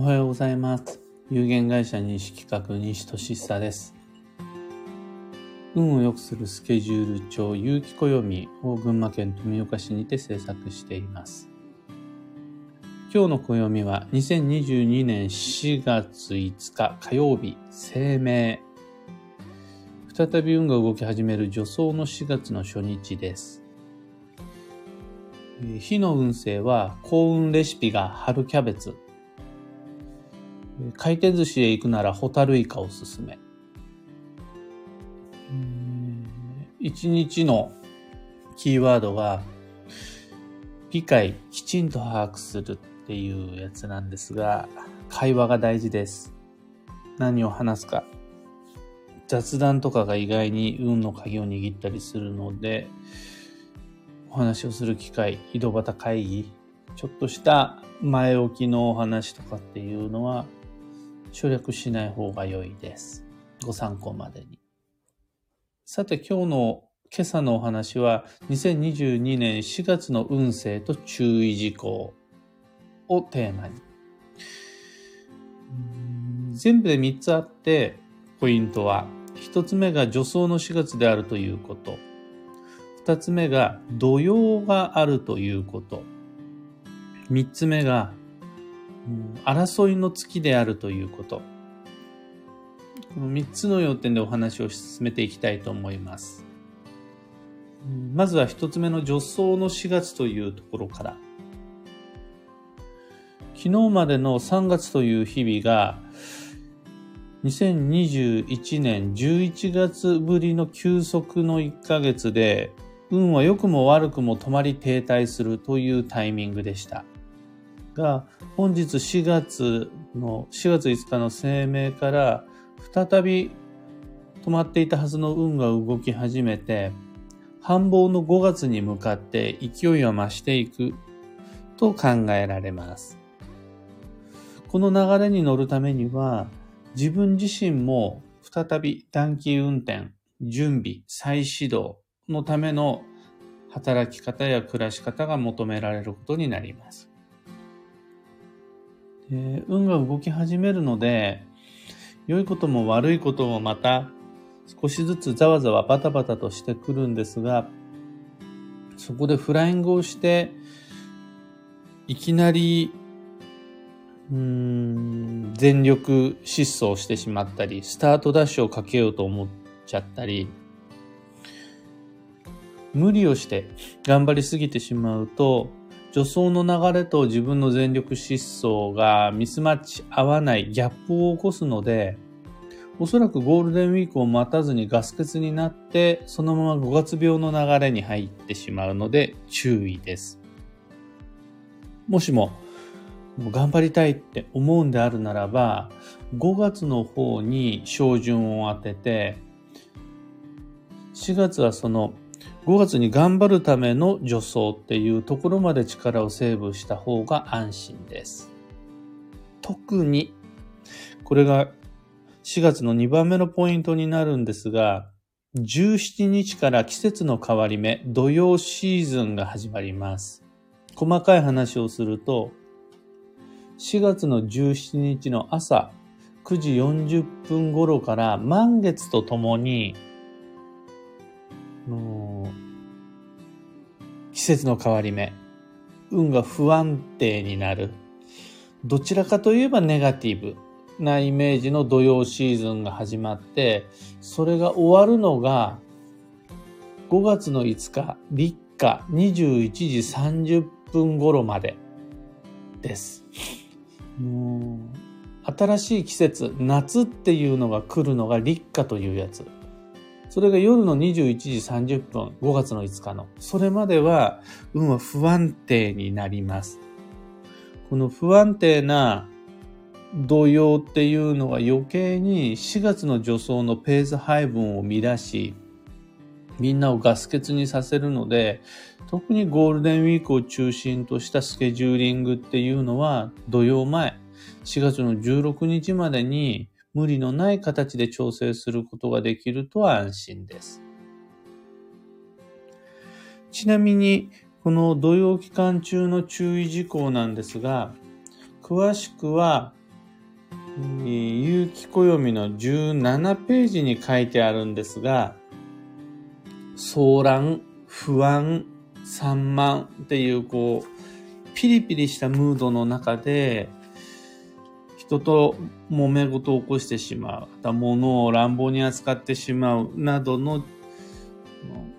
おはようございます。有限会社西企画西俊久です。運を良くするスケジュール帳有機暦を群馬県富岡市にて制作しています。今日の暦は2022年4月5日火曜日、生命。再び運が動き始める助走の4月の初日です。え火の運勢は幸運レシピが春キャベツ。回転寿司へ行くならホタルイカおすすめ。一日のキーワードが理解きちんと把握するっていうやつなんですが、会話が大事です。何を話すか。雑談とかが意外に運の鍵を握ったりするので、お話をする機会、井戸端会議、ちょっとした前置きのお話とかっていうのは省略しない方が良いです。ご参考までに。さて今日の今朝のお話は2022年4月の運勢と注意事項をテーマに。全部で3つあってポイントは1つ目が助走の4月であるということ。2つ目が土曜があるということ。3つ目が争いの月であるということ。この3つの要点でお話を進めていきたいと思います。まずは1つ目の助走の4月というところから。昨日までの3月という日々が2021年11月ぶりの休息の1ヶ月で運は良くも悪くも止まり停滞するというタイミングでした。が、本日4月の、4月5日の声明から再び止まっていたはずの運が動き始めて、繁忙の5月に向かって勢いを増していくと考えられます。この流れに乗るためには、自分自身も再び短期運転、準備、再始動のための働き方や暮らし方が求められることになります。で運が動き始めるので、良いことも悪いこともまた少しずつざわざわバタバタとしてくるんですが、そこでフライングをして、いきなり、うん、全力疾走してしまったり、スタートダッシュをかけようと思っちゃったり、無理をして頑張りすぎてしまうと、助走の流れと自分の全力疾走がミスマッチ合わないギャップを起こすので、おそらくゴールデンウィークを待たずにガス欠になって、そのまま5月病の流れに入ってしまうので注意です。もしも、も頑張りたいって思うんであるならば、5月の方に照準を当てて、4月はその5月に頑張るための助走っていうところまで力をセーブした方が安心です。特に、これが4月の2番目のポイントになるんですが、17日から季節の変わり目、土曜シーズンが始まります。細かい話をすると、4月の17日の朝9時40分頃から満月とともに、の季節の変わり目、運が不安定になる。どちらかといえばネガティブなイメージの土曜シーズンが始まって、それが終わるのが5月の5日、立夏21時30分頃までです。新しい季節、夏っていうのが来るのが立夏というやつ。それが夜の21時30分、5月の5日の。それまでは、運は不安定になります。この不安定な動揺っていうのは余計に4月の助走のペース配分を乱し、みんなをガス欠にさせるので、特にゴールデンウィークを中心としたスケジューリングっていうのは土曜前、4月の16日までに無理のない形で調整することができると安心です。ちなみに、この土曜期間中の注意事項なんですが、詳しくは有機暦の17ページに書いてあるんですが、騒乱、不安、散漫っていうこう、ピリピリしたムードの中で、人と揉め事を起こしてしまう、また物を乱暴に扱ってしまうなどの、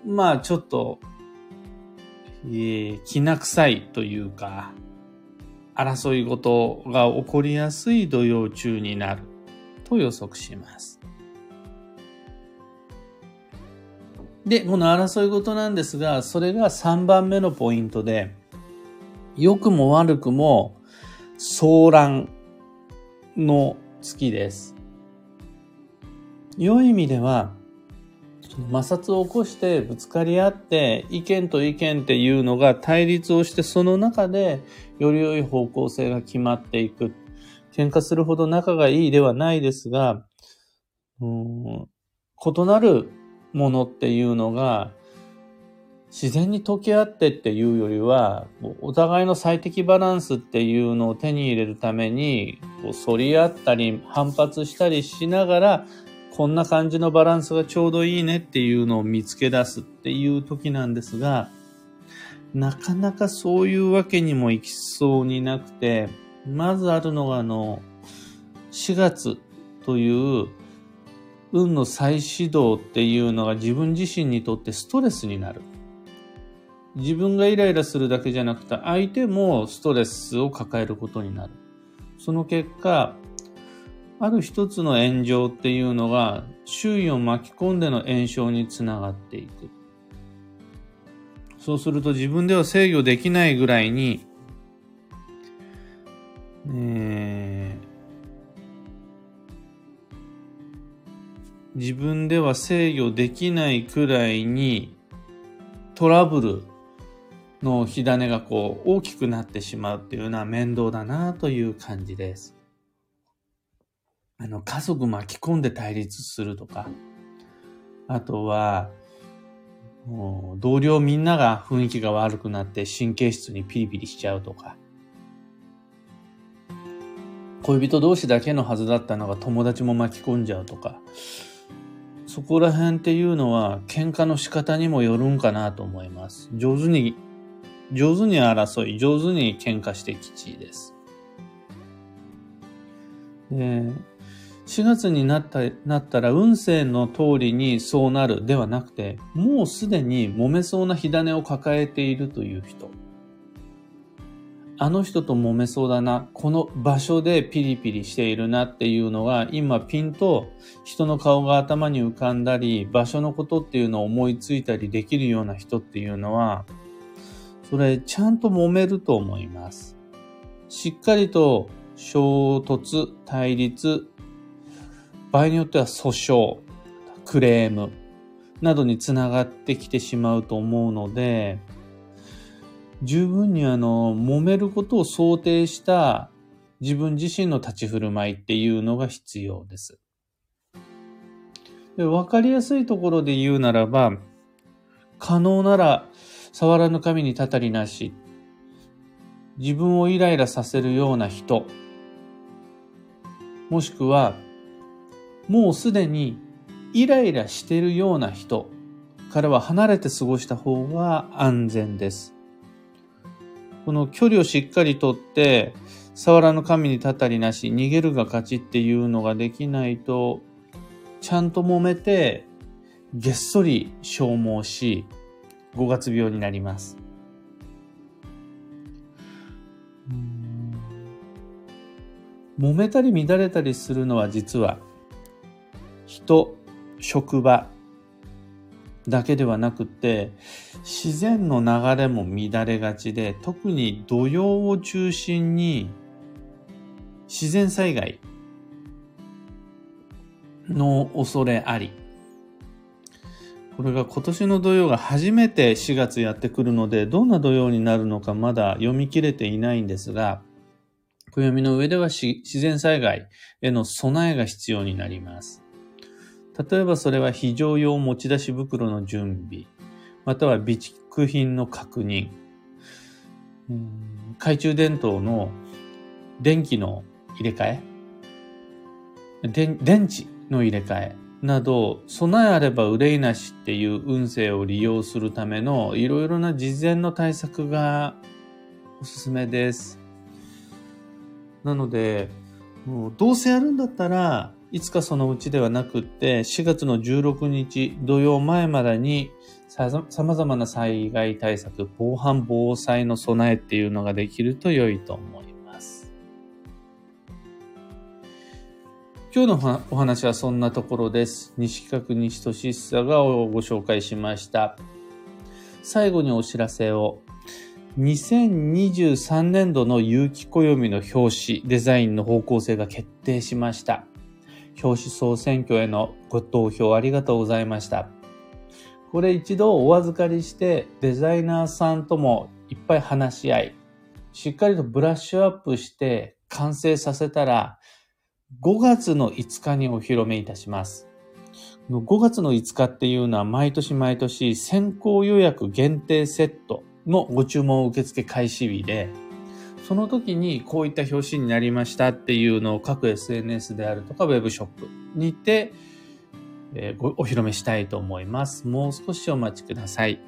まあちょっと、えー、きな臭いというか、争い事が起こりやすい土曜中になると予測します。で、この争い事なんですが、それが3番目のポイントで、良くも悪くも騒乱の月です。良い意味では、摩擦を起こしてぶつかり合って意見と意見っていうのが対立をしてその中でより良い方向性が決まっていく。喧嘩するほど仲がいいではないですが、うん異なるものっていうのが自然に溶け合ってっていうよりは、お互いの最適バランスっていうのを手に入れるために、反り合ったり反発したりしながらこんな感じのバランスがちょうどいいねっていうのを見つけ出すっていう時なんですが、なかなかそういうわけにもいきそうになくて、まずあるのがあの、4月という運の再始動っていうのが自分自身にとってストレスになる。自分がイライラするだけじゃなくて相手もストレスを抱えることになる。その結果、ある一つの炎上っていうのが周囲を巻き込んでの炎症につながっていく。そうすると自分では制御できないぐらいに、えー、自分では制御できないくらいにトラブルの火種がこう大きくなってしまうっていうのは面倒だなという感じです。あの、家族巻き込んで対立するとか、あとは、同僚みんなが雰囲気が悪くなって神経質にピリピリしちゃうとか、恋人同士だけのはずだったのが友達も巻き込んじゃうとか、そこら辺っていうのは喧嘩の仕方にもよるんかなと思います。上手に、上手に争い、上手に喧嘩して吉です。で4月になった、なったら運勢の通りにそうなるではなくて、もうすでに揉めそうな火種を抱えているという人。あの人と揉めそうだな、この場所でピリピリしているなっていうのが、今ピンと人の顔が頭に浮かんだり、場所のことっていうのを思いついたりできるような人っていうのは、それちゃんと揉めると思います。しっかりと衝突、対立、場合によっては訴訟、クレームなどにつながってきてしまうと思うので、十分にあの、揉めることを想定した自分自身の立ち振る舞いっていうのが必要です。で分かりやすいところで言うならば、可能なら触らぬ神にたたりなし、自分をイライラさせるような人、もしくはもうすでにイライラしているような人からは離れて過ごした方が安全です。この距離をしっかりとって、触らぬ神にたたりなし、逃げるが勝ちっていうのができないと、ちゃんと揉めて、げっそり消耗し、五月病になります。揉めたり乱れたりするのは実は人、職場だけではなくて、自然の流れも乱れがちで、特に土曜を中心に自然災害の恐れあり。これが今年の土曜が初めて4月やってくるので、どんな土曜になるのかまだ読み切れていないんですが、暦の上では自然災害への備えが必要になります。例えばそれは非常用持ち出し袋の準備、または備蓄品の確認、懐中電灯の電気の入れ替え、電池の入れ替え。など、備えあれば憂いなしっていう運勢を利用するためのいろいろな事前の対策がおすすめです。なので、もうどうせやるんだったら、いつかそのうちではなくって、4月の16日土曜前までにさまざまな災害対策、防犯防災の備えっていうのができると良いと思います今日のお話はそんなところです。西企画西俊久がご紹介しました。最後にお知らせを。2023年度の有機暦の表紙、デザインの方向性が決定しました。表紙総選挙へのご投票ありがとうございました。これ一度お預かりしてデザイナーさんともいっぱい話し合い、しっかりとブラッシュアップして完成させたら5月の5日にお披露目いたします。5月の5日っていうのは毎年毎年先行予約限定セットのご注文受付開始日で、その時にこういった表紙になりましたっていうのを各 SNS であるとか Web ショップにて、お披露目したいと思います。もう少しお待ちください。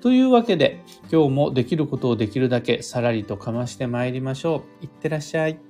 というわけで、今日もできることをできるだけさらりとかましてまいりましょう。いってらっしゃい。